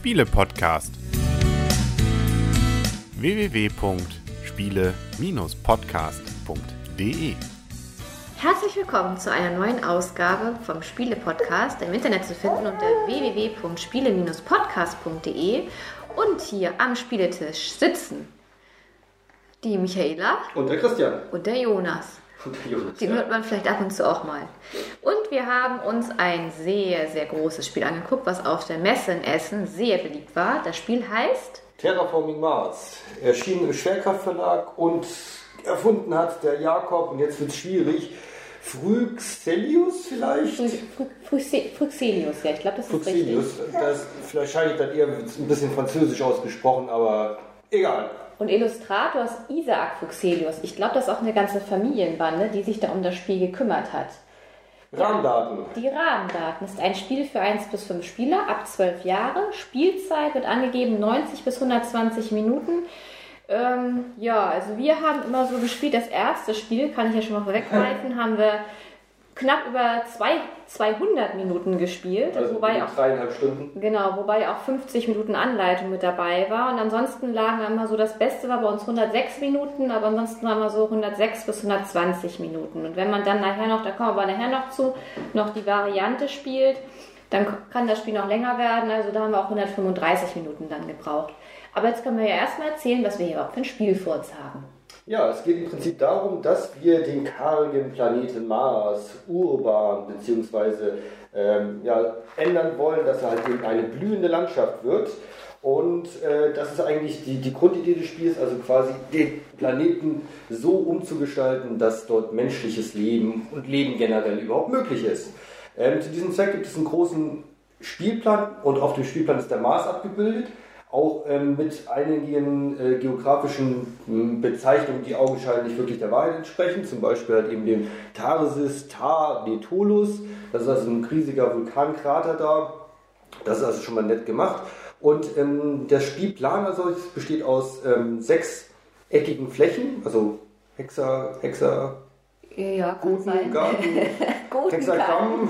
Spiele-Podcast. www.spiele-podcast.de Herzlich willkommen zu einer neuen Ausgabe vom Spiele-Podcast, im Internet zu finden unter www.spiele-podcast.de und hier am Spieletisch sitzen die Michaela Und der Christian. und der Jonas. Jonas. Den hört man vielleicht ab und zu auch mal. Und wir haben uns ein sehr, sehr großes Spiel angeguckt, was auf der Messe in Essen sehr beliebt war. Das Spiel heißt Terraforming Mars. Erschienen im Schwerkraftverlag und erfunden hat der Jakob, und jetzt wird es schwierig, Phryxelius vielleicht? Fruxelius. Ja, ich glaube, das ist Phryxelius. richtig. Das ist wahrscheinlich dann eher ein bisschen französisch ausgesprochen, aber egal. Und Illustrator ist Isaac Fuxelius. Ich glaube, das ist auch eine ganze Familienbande, die sich da um das Spiel gekümmert hat. Rahmendaten. Die Rahmendaten ist ein Spiel für 1 bis 5 Spieler ab 12 Jahre. Spielzeit wird angegeben 90 bis 120 Minuten. Ähm, ja, also wir haben immer so gespielt. Das erste Spiel, kann ich ja schon mal vorweggreifen, haben wir knapp über zwei, 200 Minuten gespielt. Also wobei auch dreieinhalb Stunden. Genau, wobei auch 50 Minuten Anleitung mit dabei war. Und ansonsten lagen immer so, das Beste war bei uns 106 Minuten, aber ansonsten waren wir so 106 bis 120 Minuten. Und wenn man dann nachher noch, da kommen wir aber nachher noch zu, noch die Variante spielt, dann kann das Spiel noch länger werden. Also da haben wir auch 135 Minuten dann gebraucht. Aber jetzt können wir ja erstmal erzählen, was wir hier überhaupt für ein Spiel vor uns haben. Ja, es geht im Prinzip darum, dass wir den kargen Planeten Mars urban bzw. Ähm, ja, ändern wollen, dass er halt eben eine blühende Landschaft wird. Und äh, das ist eigentlich die, die Grundidee des Spiels, also quasi den Planeten so umzugestalten, dass dort menschliches Leben und Leben generell überhaupt möglich ist. Ähm, zu diesem Zweck gibt es einen großen Spielplan und auf dem Spielplan ist der Mars abgebildet auch ähm, mit einigen äh, geografischen ähm, Bezeichnungen, die augenscheinlich wirklich der Wahrheit entsprechen. Zum Beispiel halt eben dem Tarsis Tar Netolus. Das ist also ein riesiger Vulkankrater da. Das ist also schon mal nett gemacht. Und ähm, der Spielplan also besteht aus ähm, sechseckigen Flächen, also Hexa, Hexa, Ja, Guten, Garten, Hexagramm.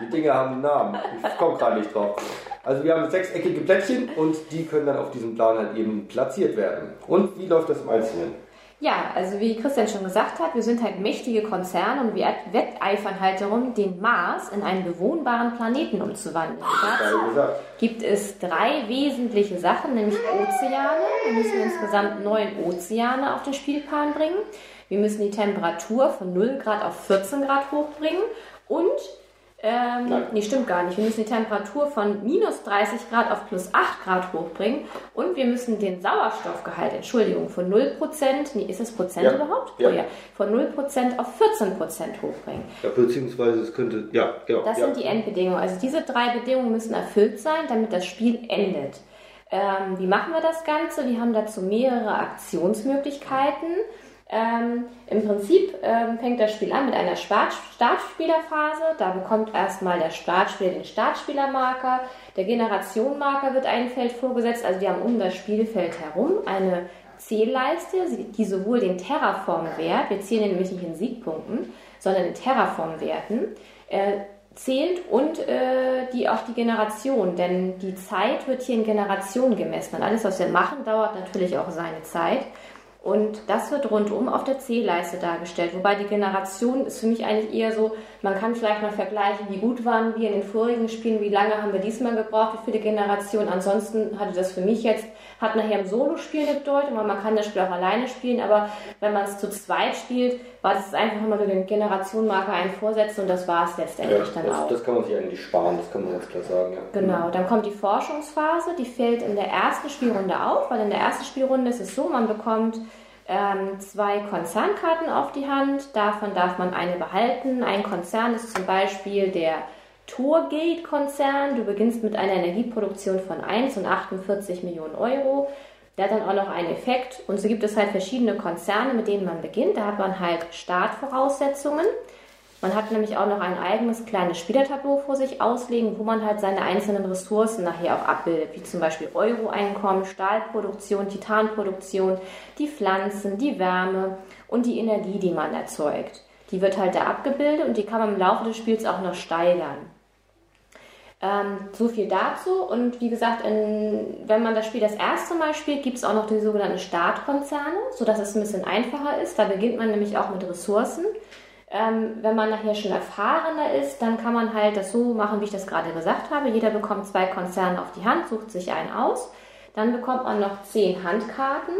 Die Dinge haben einen Namen. Ich komme gerade nicht drauf. Also wir haben sechseckige Plättchen und die können dann auf diesem Plan halt eben platziert werden. Und wie läuft das im Einzelnen? Ja, also wie Christian schon gesagt hat, wir sind halt mächtige Konzerne und wir wetteifern halt darum, den Mars in einen bewohnbaren Planeten umzuwandeln. Dazu gibt es drei wesentliche Sachen, nämlich Ozeane. Wir müssen insgesamt neun Ozeane auf den Spielplan bringen. Wir müssen die Temperatur von 0 Grad auf 14 Grad hochbringen und ähm, Nein. nee, stimmt gar nicht. Wir müssen die Temperatur von minus 30 Grad auf plus 8 Grad hochbringen und wir müssen den Sauerstoffgehalt, Entschuldigung, von 0%, nee, ist das Prozent Ja. überhaupt? Ja. Oh ja, von 0% auf 14% hochbringen. Ja, beziehungsweise es könnte, ja, genau. Das ja. sind die Endbedingungen. Also diese drei Bedingungen müssen erfüllt sein, damit das Spiel endet. Ähm, wie machen wir das Ganze? Wir haben dazu mehrere Aktionsmöglichkeiten. Ähm, Im Prinzip ähm, fängt das Spiel an mit einer Start Startspielerphase. Da bekommt erstmal der Startspieler den Startspielermarker. Der Generationenmarker wird ein Feld vorgesetzt. Also wir haben um das Spielfeld herum eine Zählleiste, die sowohl den Terraform-Wert, wir zählen nämlich nicht in Siegpunkten, sondern in Terraform-Werten, äh, zählt und äh, die auch die Generation, denn die Zeit wird hier in Generationen gemessen. Und alles, was wir machen, dauert natürlich auch seine Zeit. Und das wird rundum auf der C-Leiste dargestellt. Wobei die Generation ist für mich eigentlich eher so, man kann vielleicht mal vergleichen, wie gut waren wir in den vorigen Spielen, wie lange haben wir diesmal gebraucht, wie viele Generationen. Ansonsten hatte das für mich jetzt, hat nachher im Solo-Spiel eine Bedeutung, weil man kann das Spiel auch alleine spielen, aber wenn man es zu zweit spielt, war das einfach immer nur den Generationenmarker einen vorsetzen und das war es ja, letztendlich dann auch. das, das kann man sich eigentlich sparen, das kann man ganz klar sagen. Ja. Genau, dann kommt die Forschungsphase, die fällt in der ersten Spielrunde auf, weil in der ersten Spielrunde ist es so, man bekommt ähm, zwei Konzernkarten auf die Hand, davon darf man eine behalten. Ein Konzern ist zum Beispiel der Torgate-Konzern. Du beginnst mit einer Energieproduktion von 1 und 48 Millionen Euro. Der hat dann auch noch einen Effekt und so gibt es halt verschiedene Konzerne, mit denen man beginnt. Da hat man halt Startvoraussetzungen. Man hat nämlich auch noch ein eigenes kleines Spielertableau vor sich auslegen, wo man halt seine einzelnen Ressourcen nachher auch abbildet, wie zum Beispiel Euro-Einkommen, Stahlproduktion, Titanproduktion, die Pflanzen, die Wärme und die Energie, die man erzeugt. Die wird halt da abgebildet und die kann man im Laufe des Spiels auch noch steigern. Ähm, so viel dazu. Und wie gesagt, in, wenn man das Spiel das erste Mal spielt, gibt es auch noch die sogenannten Startkonzerne, sodass es ein bisschen einfacher ist. Da beginnt man nämlich auch mit Ressourcen. Ähm, wenn man nachher schon erfahrener ist, dann kann man halt das so machen, wie ich das gerade gesagt habe. Jeder bekommt zwei Konzerne auf die Hand, sucht sich einen aus. Dann bekommt man noch zehn Handkarten.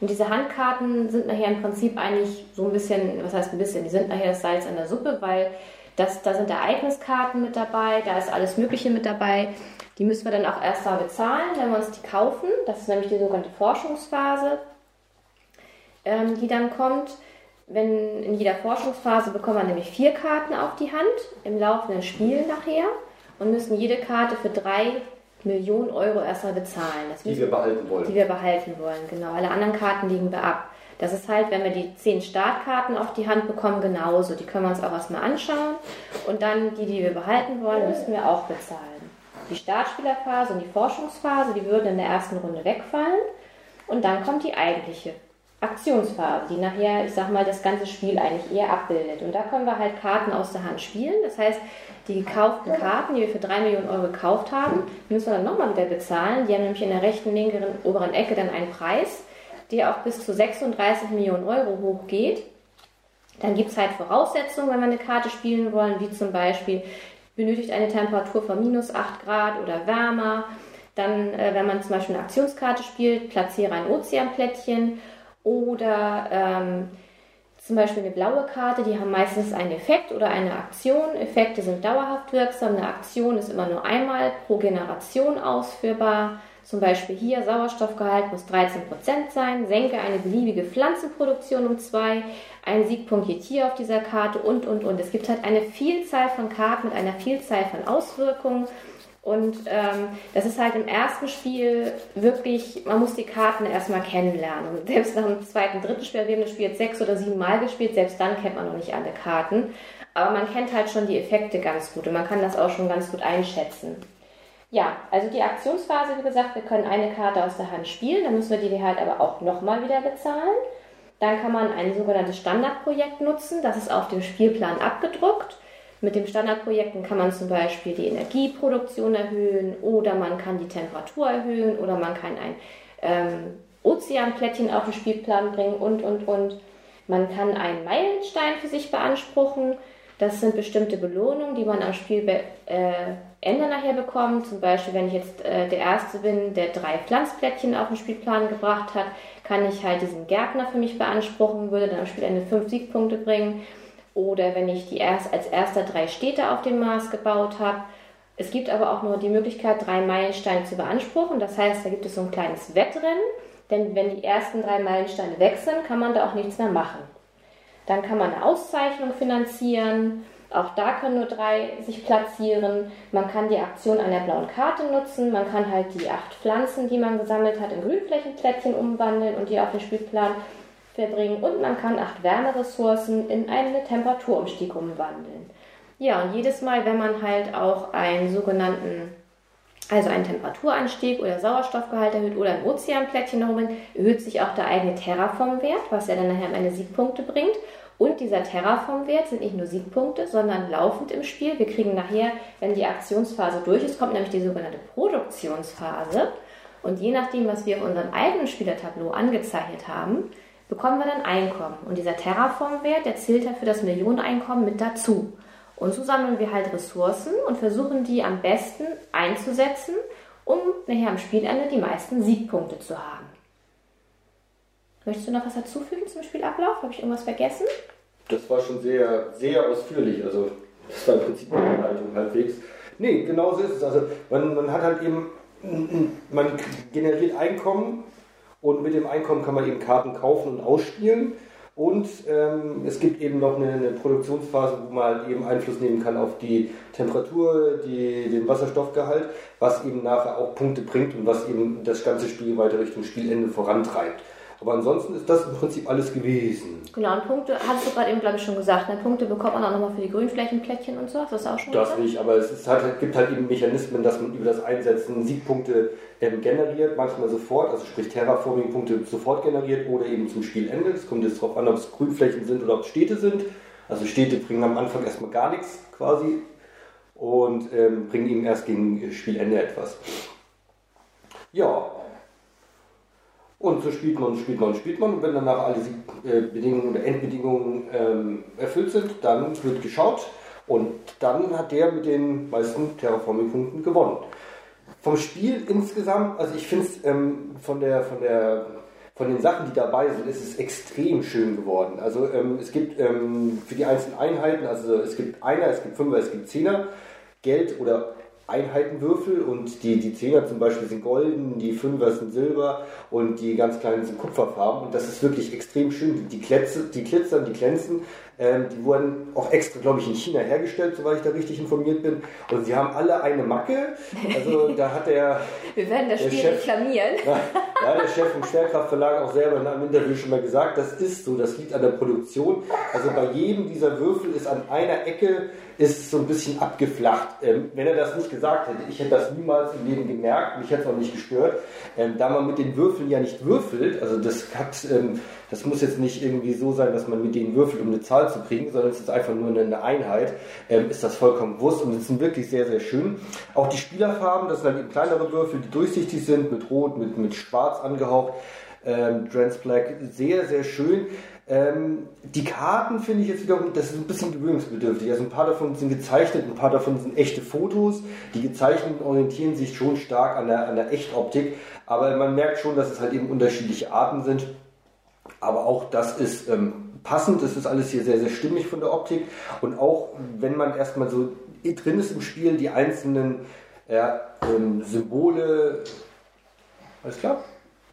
Und diese Handkarten sind nachher im Prinzip eigentlich so ein bisschen, was heißt ein bisschen, die sind nachher das Salz in der Suppe, weil das, da sind Ereigniskarten mit dabei, da ist alles Mögliche mit dabei. Die müssen wir dann auch erst mal bezahlen, wenn wir uns die kaufen. Das ist nämlich die sogenannte Forschungsphase, ähm, die dann kommt. Wenn in jeder Forschungsphase bekommen wir nämlich vier Karten auf die Hand im laufenden Spiel nachher und müssen jede Karte für drei Millionen Euro erstmal bezahlen. Das die wir behalten wollen. Die wir behalten wollen, genau. Alle anderen Karten liegen wir ab. Das ist halt, wenn wir die zehn Startkarten auf die Hand bekommen, genauso. Die können wir uns auch erstmal anschauen. Und dann die, die wir behalten wollen, müssen wir auch bezahlen. Die Startspielerphase und die Forschungsphase, die würden in der ersten Runde wegfallen. Und dann kommt die eigentliche Aktionsphase, die nachher, ich sag mal, das ganze Spiel eigentlich eher abbildet. Und da können wir halt Karten aus der Hand spielen. Das heißt, die gekauften Karten, die wir für 3 Millionen Euro gekauft haben, müssen wir dann nochmal wieder bezahlen. Die haben nämlich in der rechten, linken, oberen Ecke dann einen Preis, der auch bis zu 36 Millionen Euro hoch geht. Dann gibt es halt Voraussetzungen, wenn wir eine Karte spielen wollen, wie zum Beispiel benötigt eine Temperatur von minus 8 Grad oder wärmer. Dann, äh, wenn man zum Beispiel eine Aktionskarte spielt, platziere ein Ozeanplättchen oder ähm, zum Beispiel eine blaue Karte, die haben meistens einen Effekt oder eine Aktion. Effekte sind dauerhaft wirksam. Eine Aktion ist immer nur einmal pro Generation ausführbar. Zum Beispiel hier Sauerstoffgehalt muss 13% sein, senke eine beliebige Pflanzenproduktion um 2, ein Siegpunkt je Tier auf dieser Karte und, und, und. Es gibt halt eine Vielzahl von Karten mit einer Vielzahl von Auswirkungen. Und ähm, das ist halt im ersten Spiel wirklich, man muss die Karten erstmal kennenlernen. Und selbst nach dem zweiten, dritten Spiel, wir haben das Spiel jetzt sechs oder sieben Mal gespielt, selbst dann kennt man noch nicht alle Karten. Aber man kennt halt schon die Effekte ganz gut und man kann das auch schon ganz gut einschätzen. Ja, also die Aktionsphase, wie gesagt, wir können eine Karte aus der Hand spielen, dann müssen wir die halt aber auch nochmal wieder bezahlen. Dann kann man ein sogenanntes Standardprojekt nutzen, das ist auf dem Spielplan abgedruckt. Mit den Standardprojekten kann man zum Beispiel die Energieproduktion erhöhen oder man kann die Temperatur erhöhen oder man kann ein ähm, Ozeanplättchen auf den Spielplan bringen und, und, und. Man kann einen Meilenstein für sich beanspruchen. Das sind bestimmte Belohnungen, die man am Spielende äh, nachher bekommt. Zum Beispiel, wenn ich jetzt äh, der Erste bin, der drei Pflanzplättchen auf den Spielplan gebracht hat, kann ich halt diesen Gärtner für mich beanspruchen, würde dann am Spielende fünf Siegpunkte bringen. Oder wenn ich die erst, als erster drei Städte auf dem Mars gebaut habe. Es gibt aber auch nur die Möglichkeit, drei Meilensteine zu beanspruchen. Das heißt, da gibt es so ein kleines Wettrennen. Denn wenn die ersten drei Meilensteine weg sind, kann man da auch nichts mehr machen. Dann kann man eine Auszeichnung finanzieren. Auch da können nur drei sich platzieren. Man kann die Aktion einer blauen Karte nutzen. Man kann halt die acht Pflanzen, die man gesammelt hat, in Grünflächenplättchen umwandeln und die auf den Spielplan verbringen und man kann acht Wärmeressourcen in einen Temperaturumstieg umwandeln. Ja, und jedes Mal, wenn man halt auch einen sogenannten, also einen Temperaturanstieg oder Sauerstoffgehalt erhöht oder ein Ozeanplättchen herum, erhöht sich auch der eigene Terraformwert, was ja dann nachher eine Siegpunkte bringt. Und dieser Terraformwert sind nicht nur Siegpunkte, sondern laufend im Spiel. Wir kriegen nachher, wenn die Aktionsphase durch ist, kommt nämlich die sogenannte Produktionsphase. Und je nachdem, was wir auf unserem eigenen Spielertableau angezeichnet haben, bekommen wir dann Einkommen. Und dieser Terraform-Wert, der zählt halt für das Millioneneinkommen mit dazu. Und so sammeln wir halt Ressourcen und versuchen die am besten einzusetzen, um nachher am Spielende die meisten Siegpunkte zu haben. Möchtest du noch was dazufügen zum Spielablauf? Habe ich irgendwas vergessen? Das war schon sehr, sehr ausführlich. Also, das war im Prinzip eine Anleitung halbwegs. Nee, genau so ist es. Also, man, man hat halt eben, man generiert Einkommen und mit dem Einkommen kann man eben Karten kaufen und ausspielen. Und ähm, es gibt eben noch eine, eine, Produktionsphase, wo man halt eben Einfluss nehmen kann auf die Temperatur, die, den Wasserstoffgehalt, was eben nachher auch Punkte bringt und was eben das ganze Spiel weiter Richtung Spielende vorantreibt. Aber ansonsten ist das im Prinzip alles gewesen. Genau, und Punkte, hast du gerade eben, glaube ich, schon gesagt, ne? Punkte bekommt man auch nochmal für die Grünflächenplättchen und so, hast du das auch schon Das gesagt? nicht, aber es halt, gibt halt eben Mechanismen, dass man über das Einsetzen Siegpunkte ähm, generiert, manchmal sofort, also sprich Terraforming-Punkte sofort generiert oder eben zum Spielende. Es kommt jetzt darauf an, ob es Grünflächen sind oder ob es Städte sind. Also Städte bringen am Anfang erstmal gar nichts quasi und ähm, bringen ihm erst gegen Spielende etwas. Ja, und so spielt man, spielt man, spielt man. Und wenn danach alle äh, Bedingungen oder Endbedingungen ähm, erfüllt sind, dann wird geschaut. Und dann hat der mit den meisten Terraforming-Punkten gewonnen. Vom Spiel insgesamt, also ich finde es ähm, von, der, von, der, von den Sachen, die dabei sind, ist es extrem schön geworden. Also ähm, es gibt ähm, für die einzelnen Einheiten, also es gibt Einer, es gibt Fünfer, es gibt Zehner, Geld oder Einheitenwürfel und die, die Zehner zum Beispiel sind golden, die Fünfer sind silber und die ganz kleinen sind kupferfarben und das ist wirklich extrem schön. Die, Kletze, die glitzern, die glänzen, ähm, die wurden auch extra, glaube ich, in China hergestellt, soweit ich da richtig informiert bin und sie haben alle eine Macke, also da hat der Wir werden das Spiel Chef, reklamieren. Ja, der Chef vom Schwerkraftverlag auch selber in einem Interview schon mal gesagt, das ist so, das liegt an der Produktion. Also bei jedem dieser Würfel ist an einer Ecke ist so ein bisschen abgeflacht. Ähm, wenn er das nicht gesagt hätte, ich hätte das niemals im Leben gemerkt, mich hätte es auch nicht gestört, ähm, da man mit den Würfeln ja nicht würfelt, also das hat, ähm, das muss jetzt nicht irgendwie so sein, dass man mit denen würfelt, um eine Zahl zu kriegen, sondern es ist einfach nur eine Einheit, ähm, ist das vollkommen bewusst und es sind wirklich sehr, sehr schön. Auch die Spielerfarben, das sind halt eben kleinere Würfel, die durchsichtig sind, mit Rot, mit, mit Schwarz angehaucht. Ähm, Trans Black, sehr, sehr schön. Ähm, die Karten finde ich jetzt wiederum, das ist ein bisschen gewöhnungsbedürftig. Also ein paar davon sind gezeichnet, ein paar davon sind echte Fotos. Die gezeichneten orientieren sich schon stark an der, an der Echtoptik, aber man merkt schon, dass es halt eben unterschiedliche Arten sind. Aber auch das ist ähm, passend, das ist alles hier sehr, sehr stimmig von der Optik. Und auch wenn man erstmal so drin ist im Spiel, die einzelnen ja, ähm, Symbole, alles klar?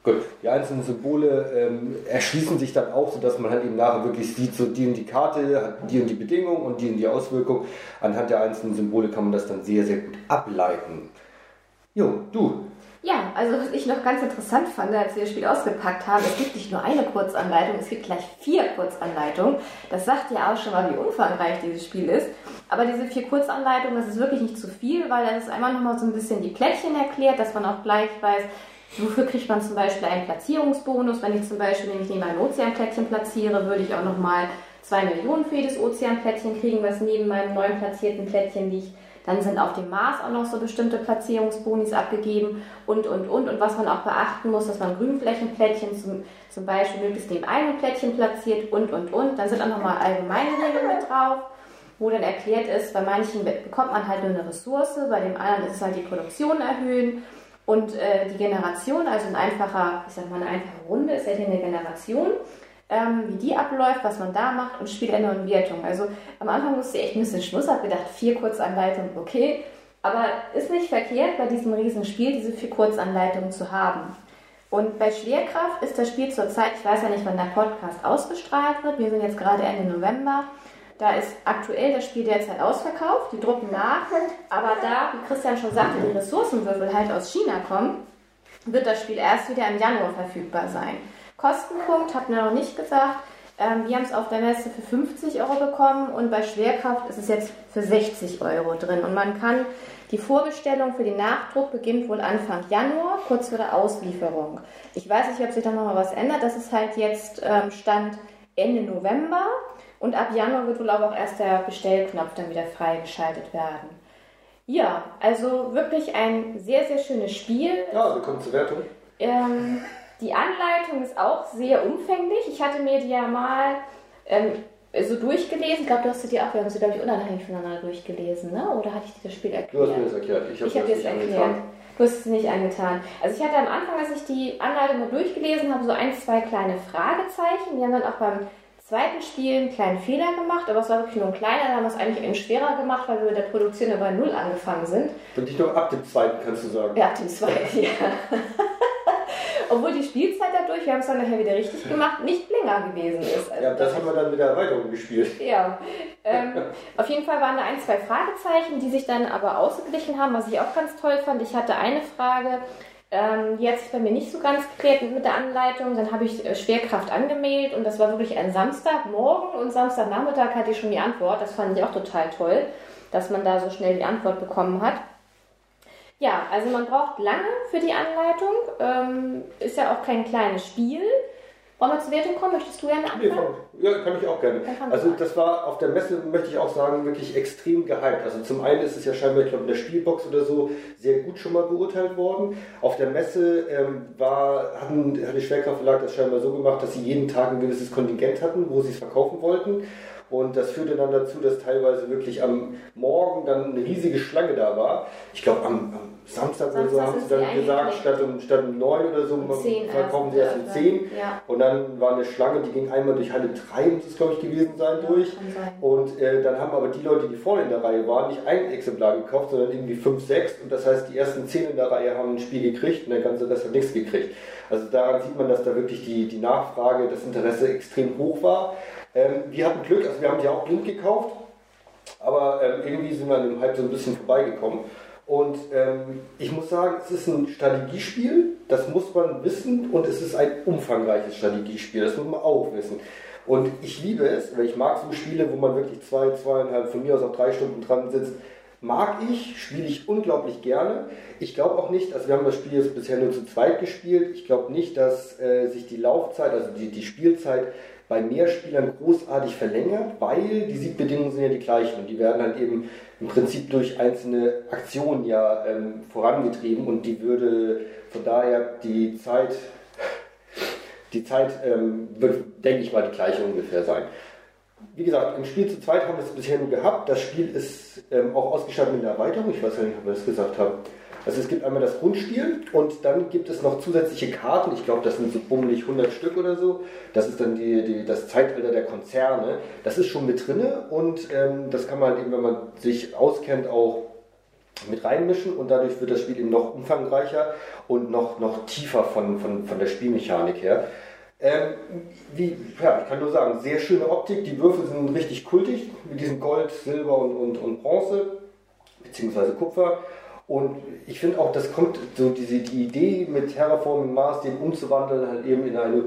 Gut, die einzelnen Symbole ähm, erschließen sich dann auch, sodass man halt eben nachher wirklich sieht, so die und die Karte die und die Bedingung und die und die Auswirkung. Anhand der einzelnen Symbole kann man das dann sehr, sehr gut ableiten. Jo, du. Ja, also was ich noch ganz interessant fand, als wir das Spiel ausgepackt haben, es gibt nicht nur eine Kurzanleitung, es gibt gleich vier Kurzanleitungen. Das sagt ja auch schon mal, wie umfangreich dieses Spiel ist. Aber diese vier Kurzanleitungen, das ist wirklich nicht zu viel, weil das ist einmal nochmal so ein bisschen die Plättchen erklärt, dass man auch gleich weiß, Wofür kriegt man zum Beispiel einen Platzierungsbonus? Wenn ich zum Beispiel nämlich neben einem Ozeanplättchen platziere, würde ich auch nochmal 2 Millionen für jedes Ozeanplättchen kriegen, was neben meinem neuen platzierten Plättchen liegt. Dann sind auf dem Mars auch noch so bestimmte Platzierungsbonis abgegeben und, und, und. Und was man auch beachten muss, dass man Grünflächenplättchen zum, zum Beispiel möglichst neben einem Plättchen platziert und, und, und. Dann sind auch nochmal allgemeine Regeln mit drauf, wo dann erklärt ist, bei manchen bekommt man halt nur eine Ressource, bei dem anderen ist es halt die Produktion erhöhen und äh, die Generation, also ein einfacher, ich sag mal, eine einfache Runde ist ja hier eine Generation, ähm, wie die abläuft, was man da macht und Spielende und Wertung. Also am Anfang musste ich echt ein bisschen Schluss, habe gedacht, vier Kurzanleitungen, okay. Aber ist nicht verkehrt, bei diesem Riesenspiel diese vier Kurzanleitungen zu haben. Und bei Schwerkraft ist das Spiel zurzeit, ich weiß ja nicht, wann der Podcast ausgestrahlt wird, wir sind jetzt gerade Ende November, da ist aktuell das Spiel derzeit ausverkauft, die drucken nach, aber da, wie Christian schon sagte, die Ressourcenwürfel halt aus China kommen, wird das Spiel erst wieder im Januar verfügbar sein. Kostenpunkt habt ihr noch nicht gesagt. Ähm, wir haben es auf der Messe für 50 Euro bekommen und bei Schwerkraft ist es jetzt für 60 Euro drin. Und man kann die Vorbestellung für den Nachdruck beginnt wohl Anfang Januar, kurz vor der Auslieferung. Ich weiß nicht, ob sich da nochmal was ändert. Das ist halt jetzt ähm, Stand Ende November. Und ab Januar wird wohl aber auch erst der Bestellknopf dann wieder freigeschaltet werden. Ja, also wirklich ein sehr, sehr schönes Spiel. Ja, willkommen zur Wertung. Ähm, die Anleitung ist auch sehr umfänglich. Ich hatte mir die ja mal ähm, so durchgelesen. Ich glaube, du hast sie dir auch, wir haben sie, glaube ich, unabhängig voneinander durchgelesen, ne? oder hatte ich dir das Spiel erklärt? Du hast mir das erklärt. Ich habe hab dir das erklärt. Angetan. Du hast es nicht angetan. Also ich hatte am Anfang, als ich die Anleitung mal durchgelesen habe, so ein, zwei kleine Fragezeichen. Die haben dann auch beim zweiten Spiel einen kleinen Fehler gemacht, aber es war wirklich nur ein kleiner. Da haben wir es eigentlich eben schwerer gemacht, weil wir mit der Produktion bei Null angefangen sind. Und nicht nur ab dem zweiten, kannst du sagen. Ja, ab dem zweiten, ja. Obwohl die Spielzeit dadurch, wir haben es dann nachher wieder richtig gemacht, nicht länger gewesen ist. Also ja, das haben wir dann mit der Erweiterung gespielt. Ja. Ähm, auf jeden Fall waren da ein, zwei Fragezeichen, die sich dann aber ausgeglichen haben, was ich auch ganz toll fand. Ich hatte eine Frage, ähm, die hat sich bei mir nicht so ganz geklärt mit der Anleitung. Dann habe ich äh, Schwerkraft angemeldet und das war wirklich ein Samstagmorgen und Samstagnachmittag hatte ich schon die Antwort. Das fand ich auch total toll, dass man da so schnell die Antwort bekommen hat. Ja, also man braucht lange für die Anleitung. Ähm, ist ja auch kein kleines Spiel. Wollen wir zur Wertung kommen? Möchtest du gerne anfangen? Nee, ja, kann ich auch gerne. Also das war auf der Messe, möchte ich auch sagen, wirklich extrem gehypt. Also zum einen ist es ja scheinbar, ich glaube, in der Spielbox oder so sehr gut schon mal beurteilt worden. Auf der Messe ähm, war, hatten, hat der Schwerkraftverlag das scheinbar so gemacht, dass sie jeden Tag ein gewisses Kontingent hatten, wo sie es verkaufen wollten. Und das führte dann dazu, dass teilweise wirklich am Morgen dann eine riesige Schlange da war. Ich glaube, am, am Samstag, oder so haben sie dann gesagt, statt um, statt um 9 oder so verkaufen sie erst um 10. Ja. Und dann war eine Schlange, die ging einmal durch Halle 3, muss es glaube ich gewesen sein, ja, durch. Sein. Und äh, dann haben aber die Leute, die vorne in der Reihe waren, nicht ein Exemplar gekauft, sondern irgendwie 5, 6. Und das heißt, die ersten 10 in der Reihe haben ein Spiel gekriegt und der ganze Rest hat nichts gekriegt. Also daran sieht man, dass da wirklich die, die Nachfrage, das Interesse extrem hoch war. Ähm, wir hatten Glück, also wir haben die auch blind gekauft, aber ähm, irgendwie sind wir an dem Hype so ein bisschen vorbeigekommen. Und ähm, ich muss sagen, es ist ein Strategiespiel, das muss man wissen und es ist ein umfangreiches Strategiespiel, das muss man auch wissen. Und ich liebe es, weil ich mag so Spiele, wo man wirklich zwei, zweieinhalb, von mir aus auch drei Stunden dran sitzt. Mag ich, spiele ich unglaublich gerne. Ich glaube auch nicht, also wir haben das Spiel jetzt bisher nur zu zweit gespielt. Ich glaube nicht, dass äh, sich die Laufzeit, also die, die Spielzeit bei mehr Spielern großartig verlängert, weil die Siegbedingungen sind ja die gleichen und die werden halt eben im Prinzip durch einzelne Aktionen ja ähm, vorangetrieben und die würde von daher die Zeit, die Zeit ähm, wird, denke ich mal, die gleiche ungefähr sein. Wie gesagt, im Spiel zu zweit haben wir es bisher nur gehabt. Das Spiel ist ähm, auch ausgestattet mit einer Erweiterung. Ich weiß ja nicht, ob wir das gesagt haben. Also es gibt einmal das Grundspiel und dann gibt es noch zusätzliche Karten. Ich glaube, das sind so bummelig 100 Stück oder so. Das ist dann die, die, das Zeitalter der Konzerne. Das ist schon mit drinne und ähm, das kann man eben, wenn man sich auskennt, auch mit reinmischen und dadurch wird das Spiel eben noch umfangreicher und noch, noch tiefer von, von, von der Spielmechanik her. Ähm, wie, ja, ich kann nur sagen, sehr schöne Optik. Die Würfel sind richtig kultig mit diesem Gold, Silber und, und, und Bronze, beziehungsweise Kupfer. Und ich finde auch, das kommt so diese die Idee mit Terraforming Mars, den umzuwandeln, halt eben in eine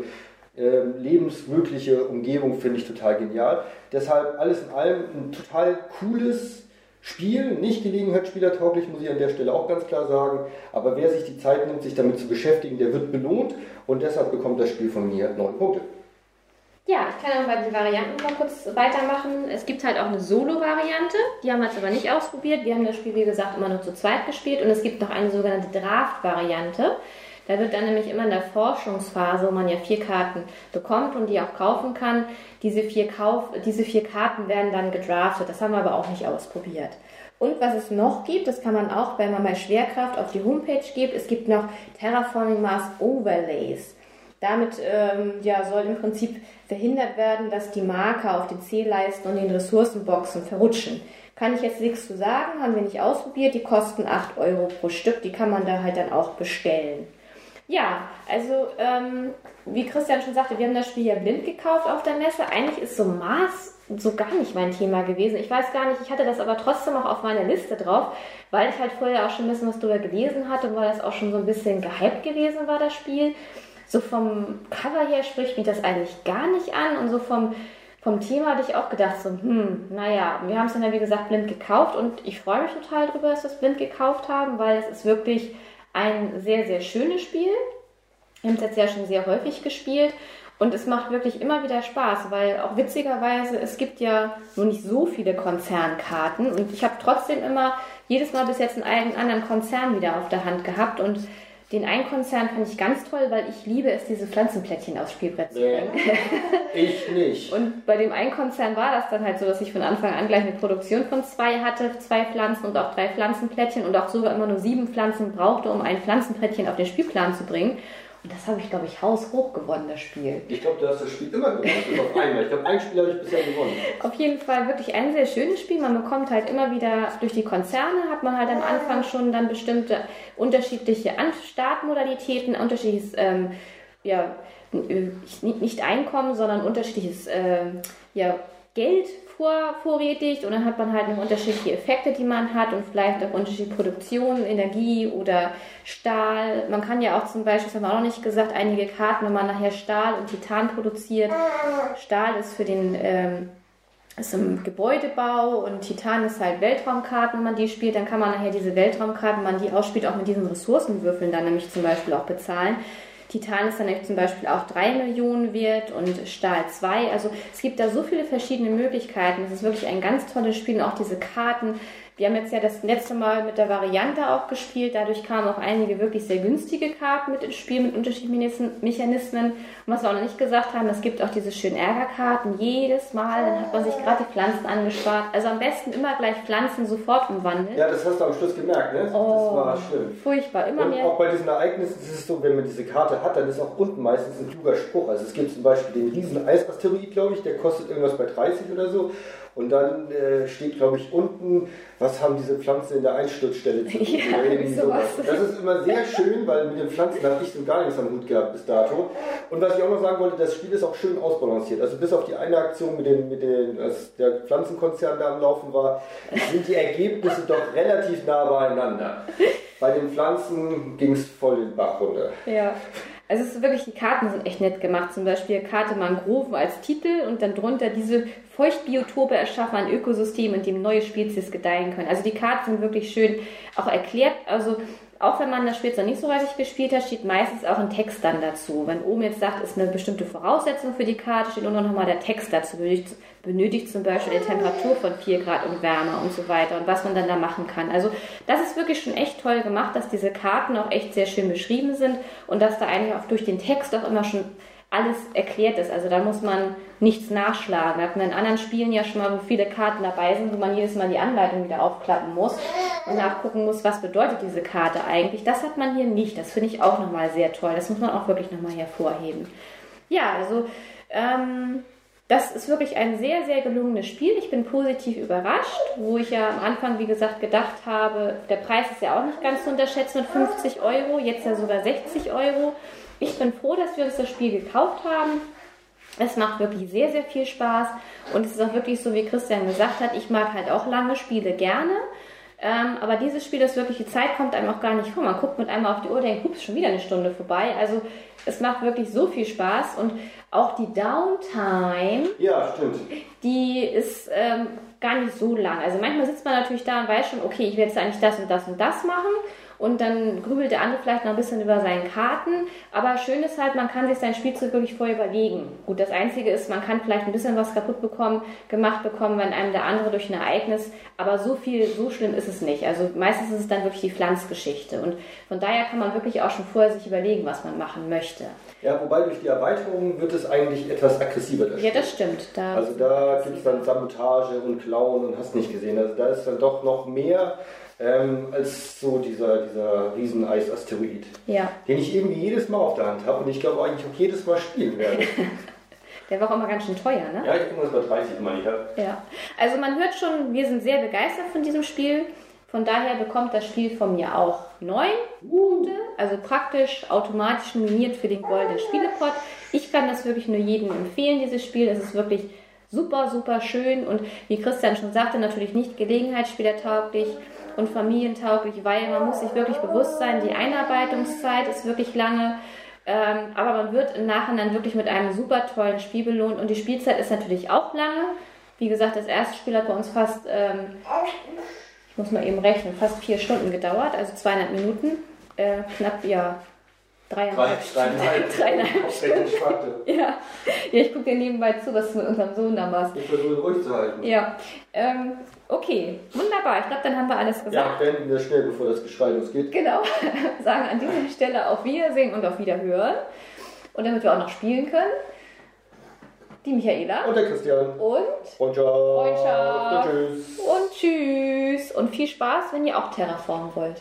äh, lebensmögliche Umgebung, finde ich total genial. Deshalb alles in allem ein total cooles Spiel, nicht gelegenheitsspielertauglich, muss ich an der Stelle auch ganz klar sagen. Aber wer sich die Zeit nimmt, sich damit zu beschäftigen, der wird belohnt und deshalb bekommt das Spiel von mir neun Punkte. Ja, ich kann auch bei den Varianten mal kurz weitermachen. Es gibt halt auch eine Solo-Variante, die haben wir jetzt aber nicht ausprobiert. Wir haben das Spiel, wie gesagt, immer nur zu zweit gespielt und es gibt noch eine sogenannte Draft-Variante. Da wird dann nämlich immer in der Forschungsphase, wo man ja vier Karten bekommt und die auch kaufen kann, diese vier, Kauf, diese vier Karten werden dann gedraftet. Das haben wir aber auch nicht ausprobiert. Und was es noch gibt, das kann man auch, wenn man bei Schwerkraft auf die Homepage geht, es gibt noch Terraforming Mars Overlays. Damit ähm, ja, soll im Prinzip verhindert werden, dass die Marker auf den C-Leisten und den Ressourcenboxen verrutschen. Kann ich jetzt nichts zu sagen, haben wir nicht ausprobiert. Die kosten 8 Euro pro Stück, die kann man da halt dann auch bestellen. Ja, also ähm, wie Christian schon sagte, wir haben das Spiel ja blind gekauft auf der Messe. Eigentlich ist so Mars so gar nicht mein Thema gewesen. Ich weiß gar nicht, ich hatte das aber trotzdem auch auf meiner Liste drauf, weil ich halt vorher auch schon ein bisschen was drüber gelesen hatte und weil das auch schon so ein bisschen gehypt gewesen war, das Spiel so vom Cover her spricht mich das eigentlich gar nicht an und so vom, vom Thema hatte ich auch gedacht, so, hm, naja, wir haben es dann ja wie gesagt blind gekauft und ich freue mich total darüber, dass wir es blind gekauft haben, weil es ist wirklich ein sehr, sehr schönes Spiel. Wir haben es jetzt ja schon sehr häufig gespielt und es macht wirklich immer wieder Spaß, weil auch witzigerweise, es gibt ja nur nicht so viele Konzernkarten und ich habe trotzdem immer jedes Mal bis jetzt einen anderen Konzern wieder auf der Hand gehabt und den einen Konzern fand ich ganz toll, weil ich liebe es, diese Pflanzenplättchen aufs Spielbrett zu bringen. Nee, ich nicht. Und bei dem einen Konzern war das dann halt so, dass ich von Anfang an gleich eine Produktion von zwei hatte, zwei Pflanzen und auch drei Pflanzenplättchen und auch sogar immer nur sieben Pflanzen brauchte, um ein Pflanzenplättchen auf den Spielplan zu bringen. Und das habe ich, glaube ich, haushoch gewonnen, das Spiel. Ich glaube, du hast das Spiel immer gewonnen, auf einmal. Ich glaube, ein Spiel habe ich bisher gewonnen. Auf jeden Fall wirklich ein sehr schönes Spiel. Man bekommt halt immer wieder durch die Konzerne, hat man halt am Anfang schon dann bestimmte unterschiedliche Startmodalitäten, unterschiedliches, ähm, ja, nicht Einkommen, sondern unterschiedliches, ähm, ja, Geld vor, vorrätigt und dann hat man halt noch unterschiedliche Effekte, die man hat und vielleicht auch unterschiedliche Produktionen, Energie oder Stahl. Man kann ja auch zum Beispiel, das haben wir auch noch nicht gesagt, einige Karten, wenn man nachher Stahl und Titan produziert. Stahl ist für den ähm, ist im Gebäudebau und Titan ist halt Weltraumkarten, wenn man die spielt, dann kann man nachher diese Weltraumkarten, wenn man die ausspielt, auch mit diesen Ressourcenwürfeln dann nämlich zum Beispiel auch bezahlen. Titan ist dann zum Beispiel auch 3 Millionen wert und Stahl 2. Also es gibt da so viele verschiedene Möglichkeiten. Es ist wirklich ein ganz tolles Spiel und auch diese Karten. Wir haben jetzt ja das letzte Mal mit der Variante auch gespielt. Dadurch kamen auch einige wirklich sehr günstige Karten mit ins Spiel mit unterschiedlichen Mechanismen. Und was wir auch noch nicht gesagt haben, es gibt auch diese schönen Ärgerkarten. Jedes Mal, dann hat man sich gerade die Pflanzen angespart. Also am besten immer gleich Pflanzen sofort umwandeln. Ja, das hast du am Schluss gemerkt, ne? Oh, das war schlimm. Furchtbar, immer Und mehr. auch bei diesen Ereignissen ist es so, wenn man diese Karte hat, dann ist auch unten meistens ein kluger Spruch. Also es gibt zum Beispiel den riesen Eisasteroid, glaube ich, der kostet irgendwas bei 30 oder so. Und dann äh, steht, glaube ich, unten, was haben diese Pflanzen in der Einsturzstelle zu tun? Ja, irgendwie sowas. Das ist immer sehr schön, weil mit den Pflanzen habe ich so gar nichts am Hut gehabt bis dato. Und was ich auch noch sagen wollte, das Spiel ist auch schön ausbalanciert. Also bis auf die eine Aktion mit den, mit den als der Pflanzenkonzern da am Laufen war, sind die Ergebnisse doch relativ nah beieinander. Bei den Pflanzen ging es voll den Bach runter. Ja. Also es ist wirklich, die Karten sind echt nett gemacht. Zum Beispiel Karte Mangroven als Titel und dann drunter diese Feuchtbiotope erschaffen ein Ökosystem, in dem neue Spezies gedeihen können. Also die Karten sind wirklich schön auch erklärt. Also auch wenn man das Spiel noch nicht so häufig gespielt hat, steht meistens auch ein Text dann dazu. Wenn oben jetzt sagt, ist eine bestimmte Voraussetzung für die Karte, steht unten noch mal der Text dazu. Benötigt, benötigt zum Beispiel eine Temperatur von 4 Grad und wärmer und so weiter und was man dann da machen kann. Also das ist wirklich schon echt toll gemacht, dass diese Karten auch echt sehr schön beschrieben sind und dass da eigentlich auch durch den Text auch immer schon alles erklärt ist. Also da muss man nichts nachschlagen. Da hat man in anderen Spielen ja schon mal, wo viele Karten dabei sind, wo man jedes Mal die Anleitung wieder aufklappen muss und nachgucken muss, was bedeutet diese Karte eigentlich. Das hat man hier nicht. Das finde ich auch nochmal sehr toll. Das muss man auch wirklich nochmal hervorheben. Ja, also ähm, das ist wirklich ein sehr, sehr gelungenes Spiel. Ich bin positiv überrascht, wo ich ja am Anfang, wie gesagt, gedacht habe, der Preis ist ja auch nicht ganz zu unterschätzen mit 50 Euro, jetzt ja sogar 60 Euro. Ich bin froh, dass wir uns das Spiel gekauft haben. Es macht wirklich sehr, sehr viel Spaß und es ist auch wirklich so, wie Christian gesagt hat, ich mag halt auch lange Spiele gerne. Ähm, aber dieses Spiel ist wirklich, die Zeit kommt einem auch gar nicht vor. Man guckt mit einmal auf die Uhr und denkt, ups, schon wieder eine Stunde vorbei. Also es macht wirklich so viel Spaß und auch die Downtime, Ja, stimmt. die ist ähm, gar nicht so lang. Also manchmal sitzt man natürlich da und weiß schon, okay, ich will jetzt eigentlich das und das und das machen. Und dann grübelt der andere vielleicht noch ein bisschen über seine Karten. Aber schön ist halt, man kann sich sein Spielzeug wirklich vorher überlegen. Gut, das Einzige ist, man kann vielleicht ein bisschen was kaputt bekommen, gemacht bekommen, wenn einem der andere durch ein Ereignis. Aber so viel, so schlimm ist es nicht. Also meistens ist es dann wirklich die Pflanzgeschichte. Und von daher kann man wirklich auch schon vorher sich überlegen, was man machen möchte. Ja, wobei durch die Erweiterung wird es eigentlich etwas aggressiver. Das Ja, das stimmt. Da Also da gibt es dann Sabotage und Klauen und hast nicht gesehen. Also da ist dann doch noch mehr ähm, als so dieser, dieser Rieseneis-Asteroid, ja. den ich irgendwie jedes Mal auf der Hand habe und ich glaube eigentlich auch jedes Mal spielen werde. Der war auch immer ganz schön teuer, ne? ja, ich das bei 30 mal hier. Ja, also man hört schon, wir sind sehr begeistert von diesem Spiel. Von daher bekommt das Spiel von mir auch neun Punkte, also praktisch automatisch nominiert für den Goldenen Spielepot. Ich kann das wirklich nur jedem empfehlen, dieses Spiel. Es ist wirklich super, super schön und wie Christian schon sagte, natürlich nicht gelegenheitsspielertauglich und familientauglich, weil man muss sich wirklich bewusst sein, die Einarbeitungszeit ist wirklich lange. Ähm, aber man wird im Nachhinein wirklich mit einem super tollen Spiel belohnt und die Spielzeit ist natürlich auch lange. Wie gesagt, das erste Spiel hat bei uns fast, ähm, ich muss mal eben rechnen, fast vier Stunden gedauert, also 200 Minuten. Äh, knapp, ja, dreieinhalb Drei, dreieinhalb. Schwarte. Ja, ja ich gucke dir nebenbei zu, was du mit unserem Sohn da machst. Ich versuche ruhig zu halten. Ja, ähm, okay, wunderbar. Ich glaube, dann haben wir alles Ja, gesagt. beenden wir schnell, bevor das Geschrei losgeht. Genau, sagen an dieser Stelle auf Wiedersehen und auf Wiederhören. Und damit wir auch noch spielen können, die Michaela Und der Christian. und, Freundschaft. Freundschaft. Und tschüss. und tschüss. Und viel Spaß, wenn ihr auch Terraform wollt.